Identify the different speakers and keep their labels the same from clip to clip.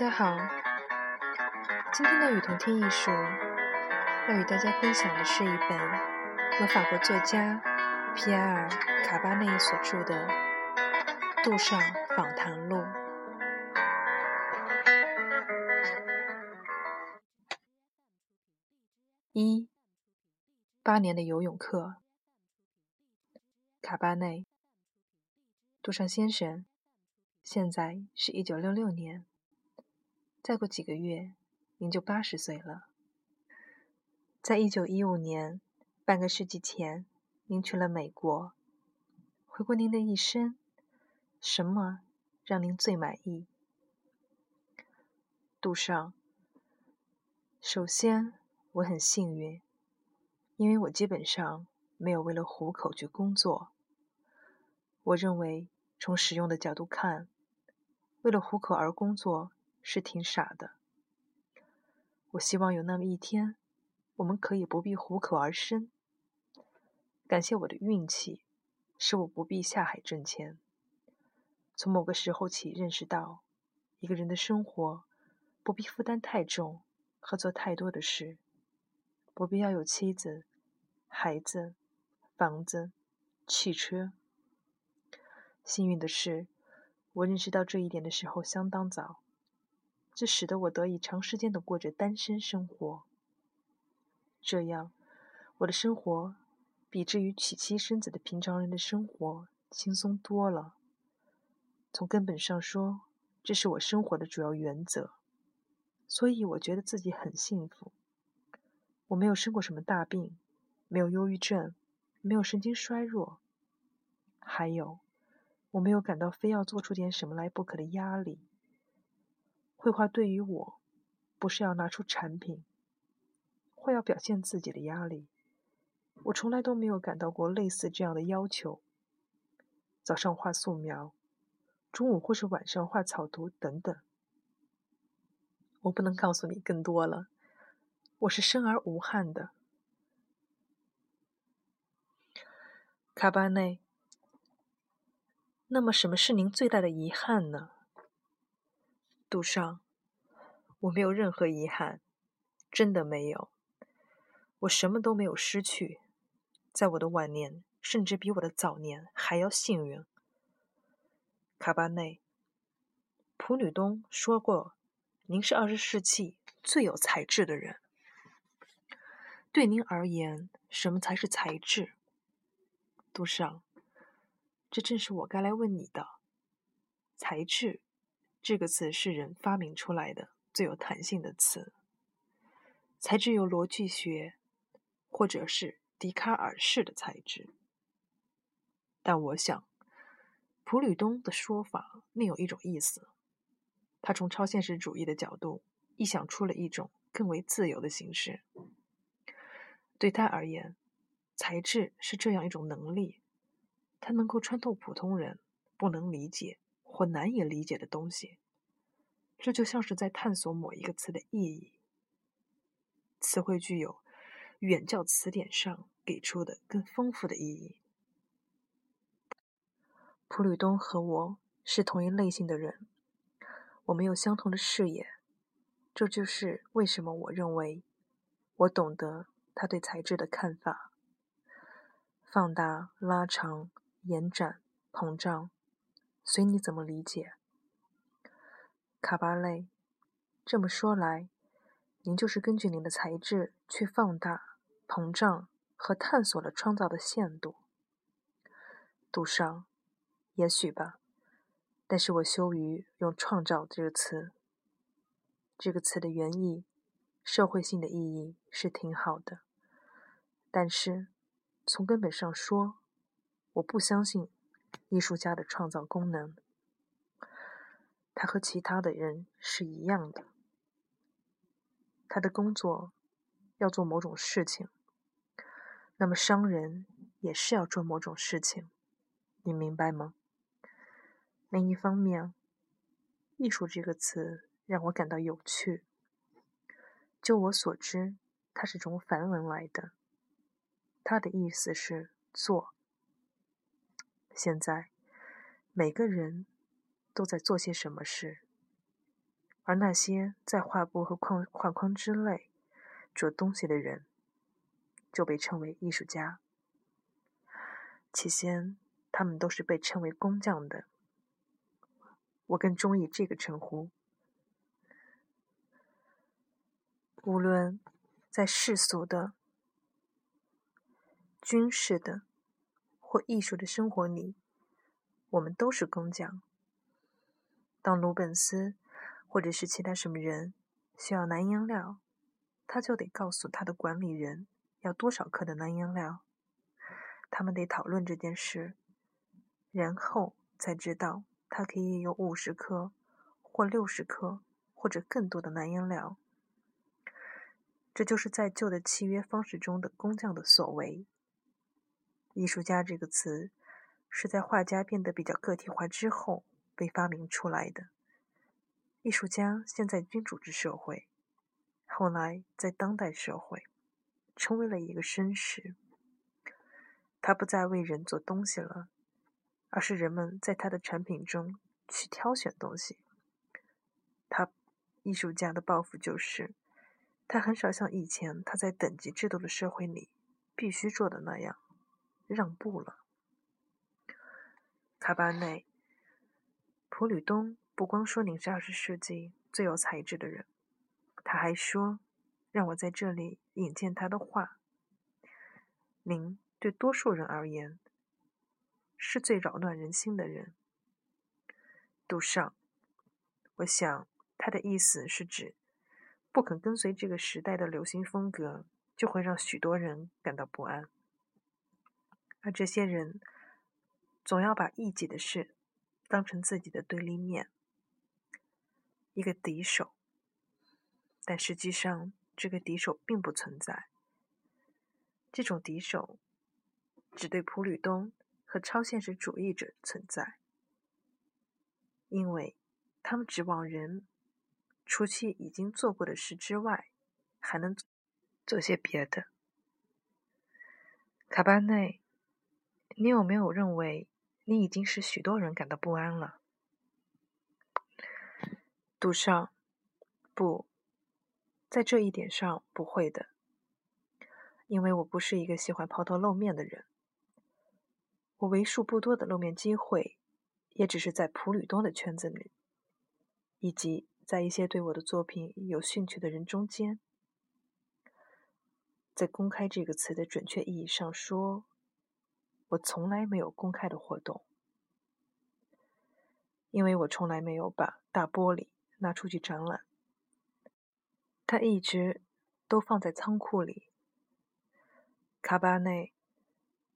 Speaker 1: 大家好，今天的雨桐听艺术要与大家分享的是一本由法国作家皮埃尔·卡巴内所著的《杜尚访谈录》。一八年的游泳课，卡巴内，杜尚先生，现在是一九六六年。再过几个月，您就八十岁了。在一九一五年，半个世纪前，您去了美国。回顾您的一生，什么让您最满意？杜尚，首先，我很幸运，因为我基本上没有为了糊口去工作。我认为，从实用的角度看，为了糊口而工作。是挺傻的。我希望有那么一天，我们可以不必糊口而生。感谢我的运气，使我不必下海挣钱。从某个时候起，认识到一个人的生活不必负担太重和做太多的事，不必要有妻子、孩子、房子、汽车。幸运的是，我认识到这一点的时候相当早。这使得我得以长时间的过着单身生活。这样，我的生活比至于娶妻生子的平常人的生活轻松多了。从根本上说，这是我生活的主要原则。所以，我觉得自己很幸福。我没有生过什么大病，没有忧郁症，没有神经衰弱，还有，我没有感到非要做出点什么来不可的压力。绘画对于我，不是要拿出产品，或要表现自己的压力。我从来都没有感到过类似这样的要求。早上画素描，中午或是晚上画草图等等。我不能告诉你更多了。我是生而无憾的，卡巴内。那么，什么是您最大的遗憾呢？杜尚，我没有任何遗憾，真的没有。我什么都没有失去，在我的晚年，甚至比我的早年还要幸运。卡巴内，普吕东说过：“您是二十世纪最有才智的人。”对您而言，什么才是才智？杜尚，这正是我该来问你的。才智。这个词是人发明出来的最有弹性的词，材质有逻辑学，或者是笛卡尔式的材质。但我想，普吕东的说法另有一种意思。他从超现实主义的角度臆想出了一种更为自由的形式。对他而言，材质是这样一种能力，它能够穿透普通人不能理解。或难以理解的东西，这就像是在探索某一个词的意义。词汇具有远较词典上给出的更丰富的意义。普吕东和我是同一类型的人，我们有相同的视野，这就是为什么我认为我懂得他对材质的看法：放大、拉长、延展、膨胀。随你怎么理解，卡巴内。这么说来，您就是根据您的才智去放大、膨胀和探索了创造的限度。杜尚，也许吧，但是我羞于用“创造”这个词。这个词的原意，社会性的意义是挺好的，但是从根本上说，我不相信。艺术家的创造功能，他和其他的人是一样的。他的工作要做某种事情，那么商人也是要做某种事情，你明白吗？另一方面，艺术这个词让我感到有趣。就我所知，它是从梵文来的，它的意思是做。现在，每个人都在做些什么事，而那些在画布和框画框之内做东西的人，就被称为艺术家。起先，他们都是被称为工匠的。我更中意这个称呼。无论在世俗的、军事的或艺术的生活里，我们都是工匠。当鲁本斯或者是其他什么人需要蓝颜料，他就得告诉他的管理人要多少克的蓝颜料。他们得讨论这件事，然后才知道他可以有五十克，或六十克，或者更多的蓝颜料。这就是在旧的契约方式中的工匠的所为。艺术家这个词是在画家变得比较个体化之后被发明出来的。艺术家现在君主制社会，后来在当代社会，成为了一个绅士。他不再为人做东西了，而是人们在他的产品中去挑选东西。他艺术家的抱负就是，他很少像以前他在等级制度的社会里必须做的那样让步了。卡巴内、普吕东不光说您是二十世纪最有才智的人，他还说，让我在这里引荐他的话，您。对多数人而言，是最扰乱人心的人。杜尚，我想他的意思是指，不肯跟随这个时代的流行风格，就会让许多人感到不安。而这些人，总要把异己的事当成自己的对立面，一个敌手。但实际上，这个敌手并不存在。这种敌手。只对普吕东和超现实主义者存在，因为他们指望人除去已经做过的事之外，还能做些别的。卡巴内，你有没有认为你已经使许多人感到不安了？杜尚，不在这一点上不会的，因为我不是一个喜欢抛头露面的人。我为数不多的露面机会，也只是在普吕东的圈子里，以及在一些对我的作品有兴趣的人中间。在“公开”这个词的准确意义上说，我从来没有公开的活动，因为我从来没有把大玻璃拿出去展览，它一直都放在仓库里。卡巴内，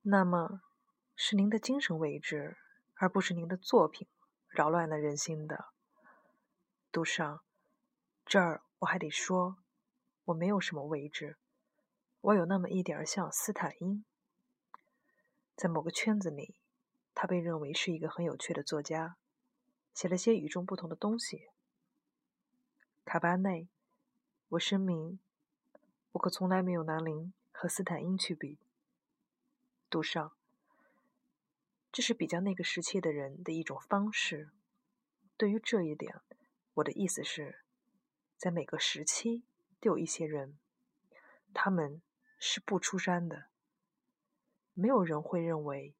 Speaker 1: 那么。是您的精神位置，而不是您的作品扰乱了人心的。杜尚，这儿我还得说，我没有什么位置，我有那么一点像斯坦因。在某个圈子里，他被认为是一个很有趣的作家，写了些与众不同的东西。卡巴内，我声明，我可从来没有拿林和斯坦因去比。杜尚。这是比较那个时期的人的一种方式。对于这一点，我的意思是，在每个时期都有一些人，他们是不出山的。没有人会认为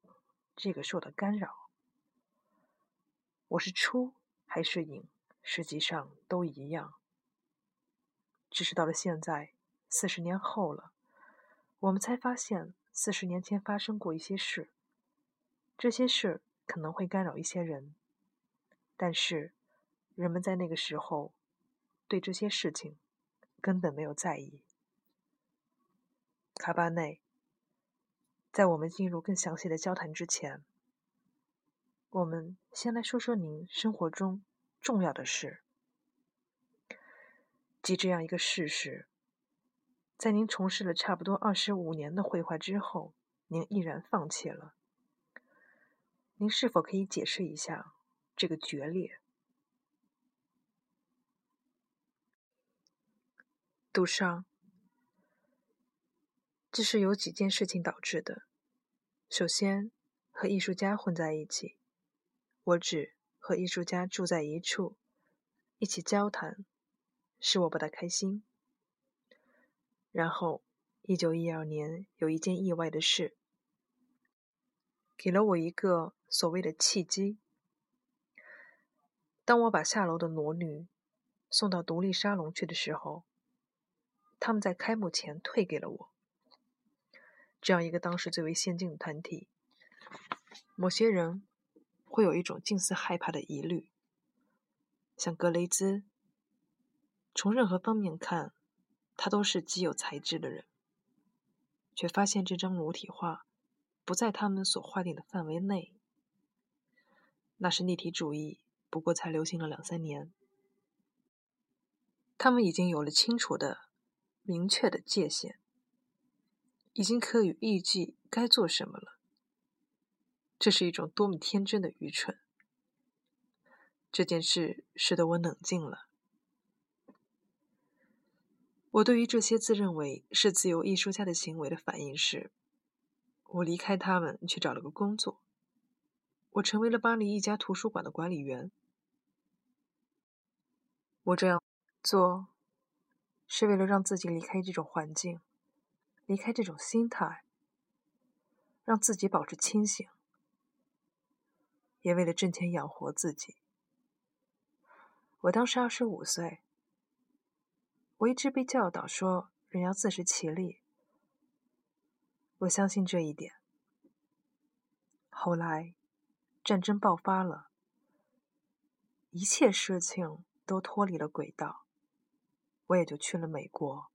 Speaker 1: 这个受到干扰。我是出还是隐，实际上都一样。只是到了现在，四十年后了，我们才发现四十年前发生过一些事。这些事可能会干扰一些人，但是人们在那个时候对这些事情根本没有在意。卡巴内，在我们进入更详细的交谈之前，我们先来说说您生活中重要的事，即这样一个事实：在您从事了差不多二十五年的绘画之后，您毅然放弃了。您是否可以解释一下这个决裂？杜尚，这是有几件事情导致的。首先，和艺术家混在一起，我只和艺术家住在一处，一起交谈，使我不大开心。然后，一九一二年有一件意外的事，给了我一个所谓的契机。当我把下楼的裸女送到独立沙龙去的时候，他们在开幕前退给了我。这样一个当时最为先进的团体，某些人会有一种近似害怕的疑虑。像格雷兹，从任何方面看，他都是极有才智的人，却发现这张裸体画不在他们所划定的范围内。那是立体主义不过才流行了两三年，他们已经有了清楚的、明确的界限。已经可以预计该做什么了。这是一种多么天真的愚蠢！这件事使得我冷静了。我对于这些自认为是自由艺术家的行为的反应是：我离开他们去找了个工作。我成为了巴黎一家图书馆的管理员。我这样做是为了让自己离开这种环境。离开这种心态，让自己保持清醒，也为了挣钱养活自己。我当时二十五岁，我一直被教导说人要自食其力。我相信这一点。后来，战争爆发了，一切事情都脱离了轨道，我也就去了美国。